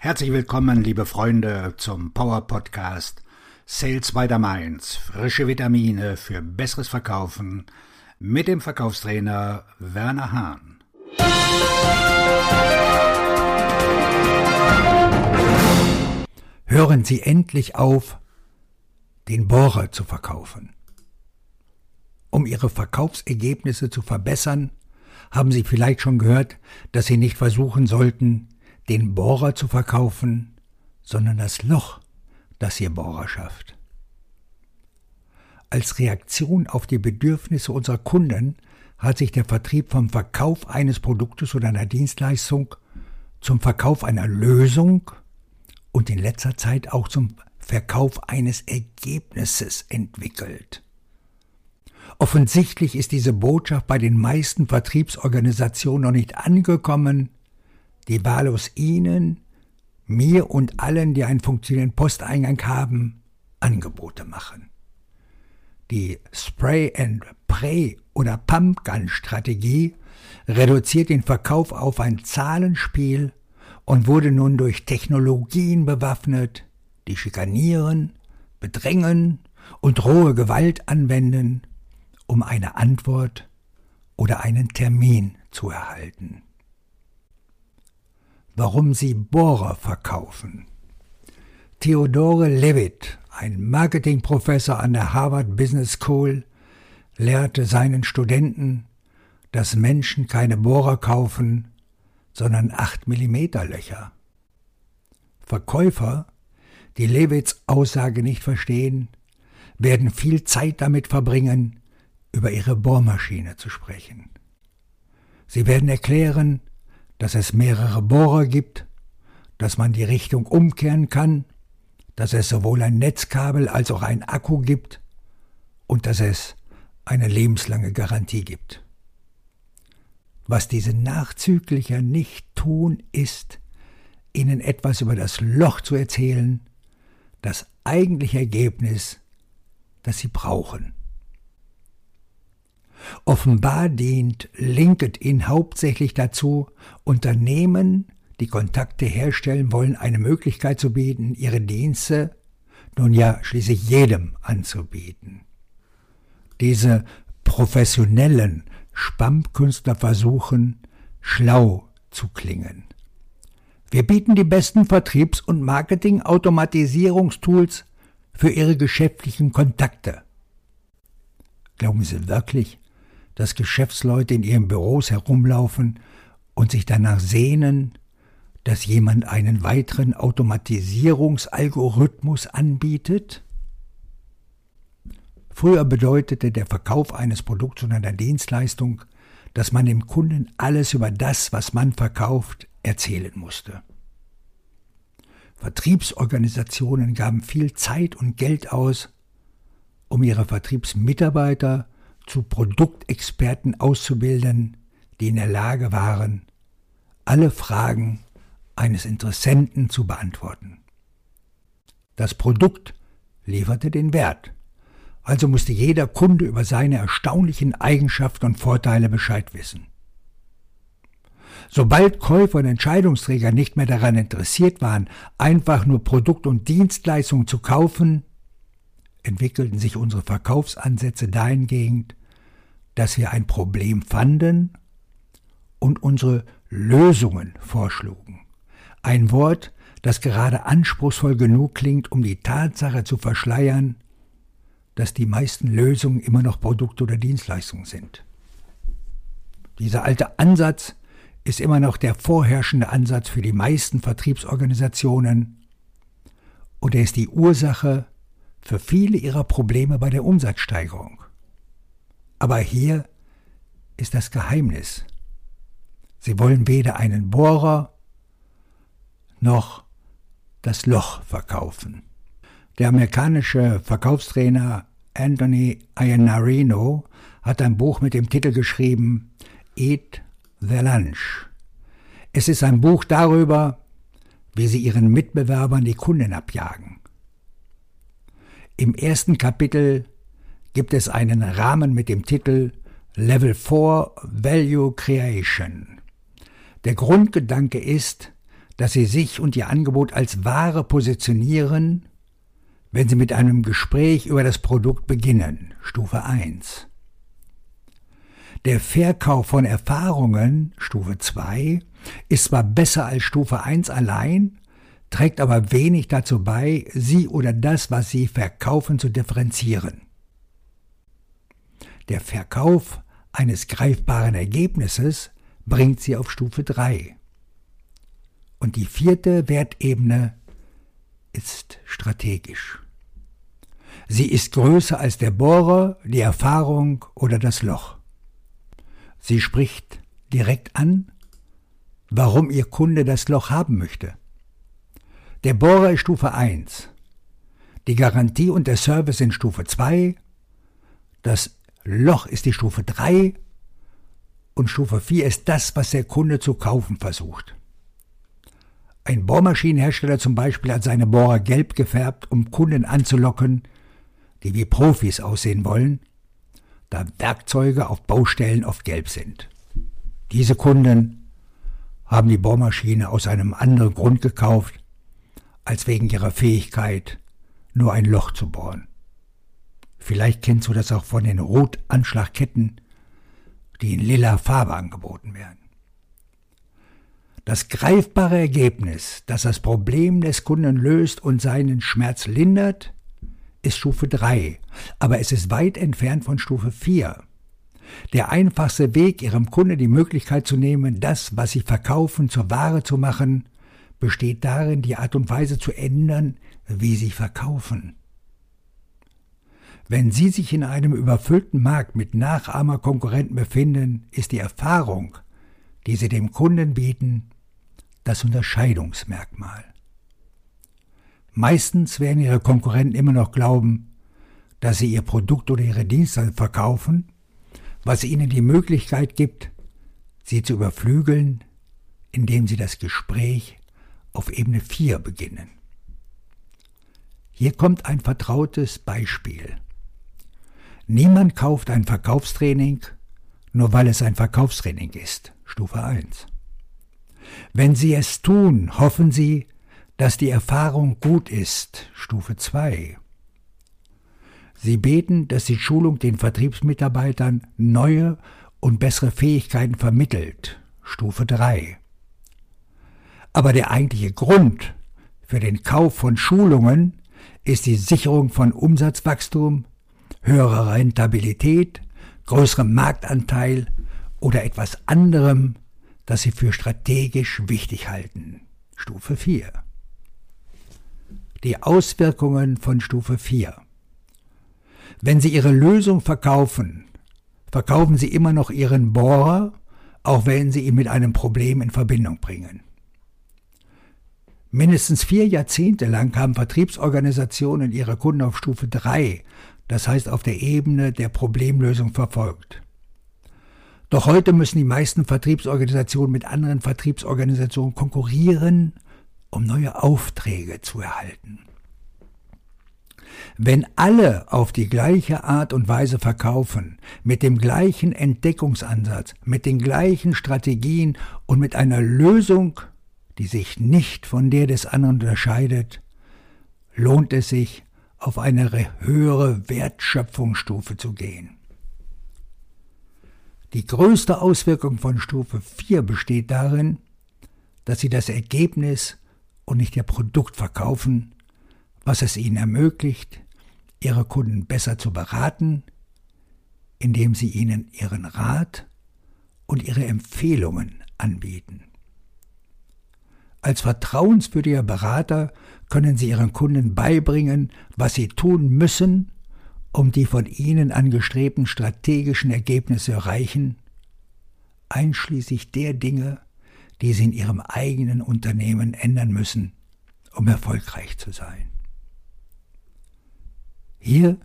Herzlich willkommen, liebe Freunde, zum Power Podcast Sales by the Mainz. Frische Vitamine für besseres Verkaufen mit dem Verkaufstrainer Werner Hahn. Hören Sie endlich auf, den Bohrer zu verkaufen. Um Ihre Verkaufsergebnisse zu verbessern, haben Sie vielleicht schon gehört, dass Sie nicht versuchen sollten, den Bohrer zu verkaufen, sondern das Loch, das ihr Bohrer schafft. Als Reaktion auf die Bedürfnisse unserer Kunden hat sich der Vertrieb vom Verkauf eines Produktes oder einer Dienstleistung zum Verkauf einer Lösung und in letzter Zeit auch zum Verkauf eines Ergebnisses entwickelt. Offensichtlich ist diese Botschaft bei den meisten Vertriebsorganisationen noch nicht angekommen, die wahllos Ihnen, mir und allen, die einen funktionierenden Posteingang haben, Angebote machen. Die Spray and Pray oder Pumpgun Strategie reduziert den Verkauf auf ein Zahlenspiel und wurde nun durch Technologien bewaffnet, die schikanieren, bedrängen und rohe Gewalt anwenden, um eine Antwort oder einen Termin zu erhalten warum sie Bohrer verkaufen. Theodore Levitt, ein Marketingprofessor an der Harvard Business School, lehrte seinen Studenten, dass Menschen keine Bohrer kaufen, sondern 8 mm Löcher. Verkäufer, die Levitts Aussage nicht verstehen, werden viel Zeit damit verbringen, über ihre Bohrmaschine zu sprechen. Sie werden erklären, dass es mehrere Bohrer gibt, dass man die Richtung umkehren kann, dass es sowohl ein Netzkabel als auch ein Akku gibt und dass es eine lebenslange Garantie gibt. Was diese Nachzüglicher nicht tun, ist, ihnen etwas über das Loch zu erzählen, das eigentliche Ergebnis, das sie brauchen. Offenbar dient LinkedIn hauptsächlich dazu, Unternehmen, die Kontakte herstellen wollen, eine Möglichkeit zu bieten, ihre Dienste nun ja schließlich jedem anzubieten. Diese professionellen Spammkünstler versuchen, schlau zu klingen. Wir bieten die besten Vertriebs- und Marketing-Automatisierungstools für Ihre geschäftlichen Kontakte. Glauben Sie wirklich, dass Geschäftsleute in ihren Büros herumlaufen und sich danach sehnen, dass jemand einen weiteren Automatisierungsalgorithmus anbietet? Früher bedeutete der Verkauf eines Produkts oder einer Dienstleistung, dass man dem Kunden alles über das, was man verkauft, erzählen musste. Vertriebsorganisationen gaben viel Zeit und Geld aus, um ihre Vertriebsmitarbeiter zu Produktexperten auszubilden, die in der Lage waren, alle Fragen eines Interessenten zu beantworten. Das Produkt lieferte den Wert, also musste jeder Kunde über seine erstaunlichen Eigenschaften und Vorteile Bescheid wissen. Sobald Käufer und Entscheidungsträger nicht mehr daran interessiert waren, einfach nur Produkt und Dienstleistungen zu kaufen, entwickelten sich unsere Verkaufsansätze dahingehend, dass wir ein Problem fanden und unsere Lösungen vorschlugen. Ein Wort, das gerade anspruchsvoll genug klingt, um die Tatsache zu verschleiern, dass die meisten Lösungen immer noch Produkte oder Dienstleistungen sind. Dieser alte Ansatz ist immer noch der vorherrschende Ansatz für die meisten Vertriebsorganisationen und er ist die Ursache für viele ihrer Probleme bei der Umsatzsteigerung. Aber hier ist das Geheimnis. Sie wollen weder einen Bohrer noch das Loch verkaufen. Der amerikanische Verkaufstrainer Anthony Iannarino hat ein Buch mit dem Titel geschrieben Eat the Lunch. Es ist ein Buch darüber, wie sie ihren Mitbewerbern die Kunden abjagen. Im ersten Kapitel gibt es einen Rahmen mit dem Titel Level 4 Value Creation. Der Grundgedanke ist, dass Sie sich und Ihr Angebot als Ware positionieren, wenn Sie mit einem Gespräch über das Produkt beginnen, Stufe 1. Der Verkauf von Erfahrungen, Stufe 2, ist zwar besser als Stufe 1 allein, trägt aber wenig dazu bei, Sie oder das, was Sie verkaufen, zu differenzieren. Der Verkauf eines greifbaren Ergebnisses bringt Sie auf Stufe 3. Und die vierte Wertebene ist strategisch. Sie ist größer als der Bohrer, die Erfahrung oder das Loch. Sie spricht direkt an, warum Ihr Kunde das Loch haben möchte. Der Bohrer ist Stufe 1, die Garantie und der Service sind Stufe 2, das Loch ist die Stufe 3 und Stufe 4 ist das, was der Kunde zu kaufen versucht. Ein Bohrmaschinenhersteller zum Beispiel hat seine Bohrer gelb gefärbt, um Kunden anzulocken, die wie Profis aussehen wollen, da Werkzeuge auf Baustellen oft gelb sind. Diese Kunden haben die Bohrmaschine aus einem anderen Grund gekauft, als wegen ihrer Fähigkeit, nur ein Loch zu bohren. Vielleicht kennst du das auch von den Rotanschlagketten, die in lila Farbe angeboten werden. Das greifbare Ergebnis, das das Problem des Kunden löst und seinen Schmerz lindert, ist Stufe 3, aber es ist weit entfernt von Stufe 4. Der einfachste Weg, Ihrem Kunde die Möglichkeit zu nehmen, das, was Sie verkaufen, zur Ware zu machen, besteht darin, die Art und Weise zu ändern, wie Sie verkaufen. Wenn Sie sich in einem überfüllten Markt mit Nachahmerkonkurrenten befinden, ist die Erfahrung, die Sie dem Kunden bieten, das Unterscheidungsmerkmal. Meistens werden ihre Konkurrenten immer noch glauben, dass sie ihr Produkt oder ihre Dienste verkaufen, was ihnen die Möglichkeit gibt, sie zu überflügeln, indem sie das Gespräch auf Ebene 4 beginnen. Hier kommt ein vertrautes Beispiel. Niemand kauft ein Verkaufstraining, nur weil es ein Verkaufstraining ist, Stufe 1. Wenn Sie es tun, hoffen Sie, dass die Erfahrung gut ist, Stufe 2. Sie beten, dass die Schulung den Vertriebsmitarbeitern neue und bessere Fähigkeiten vermittelt, Stufe 3. Aber der eigentliche Grund für den Kauf von Schulungen ist die Sicherung von Umsatzwachstum, höherer Rentabilität, größerem Marktanteil oder etwas anderem, das sie für strategisch wichtig halten. Stufe 4. Die Auswirkungen von Stufe 4. Wenn Sie Ihre Lösung verkaufen, verkaufen Sie immer noch Ihren Bohrer, auch wenn Sie ihn mit einem Problem in Verbindung bringen. Mindestens vier Jahrzehnte lang haben Vertriebsorganisationen ihre Kunden auf Stufe 3, das heißt auf der Ebene der Problemlösung verfolgt. Doch heute müssen die meisten Vertriebsorganisationen mit anderen Vertriebsorganisationen konkurrieren, um neue Aufträge zu erhalten. Wenn alle auf die gleiche Art und Weise verkaufen, mit dem gleichen Entdeckungsansatz, mit den gleichen Strategien und mit einer Lösung, die sich nicht von der des anderen unterscheidet, lohnt es sich, auf eine höhere Wertschöpfungsstufe zu gehen. Die größte Auswirkung von Stufe 4 besteht darin, dass sie das Ergebnis und nicht ihr Produkt verkaufen, was es ihnen ermöglicht, ihre Kunden besser zu beraten, indem sie ihnen ihren Rat und ihre Empfehlungen anbieten. Als vertrauenswürdiger Berater können Sie Ihren Kunden beibringen, was sie tun müssen, um die von ihnen angestrebten strategischen Ergebnisse erreichen, einschließlich der Dinge, die sie in ihrem eigenen Unternehmen ändern müssen, um erfolgreich zu sein. Hier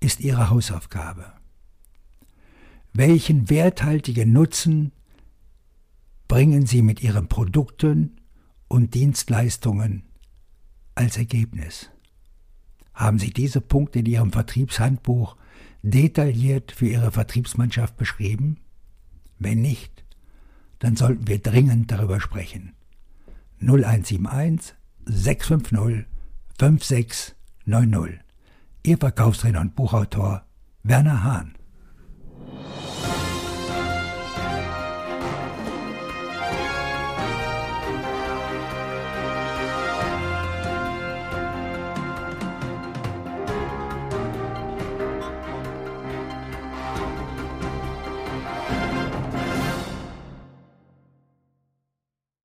ist Ihre Hausaufgabe. Welchen werthaltigen Nutzen bringen Sie mit Ihren Produkten und Dienstleistungen als Ergebnis? Haben Sie diese Punkte in Ihrem Vertriebshandbuch detailliert für Ihre Vertriebsmannschaft beschrieben? Wenn nicht, dann sollten wir dringend darüber sprechen. 0171 650 5690. Ihr Verkaufstrainer und Buchautor Werner Hahn.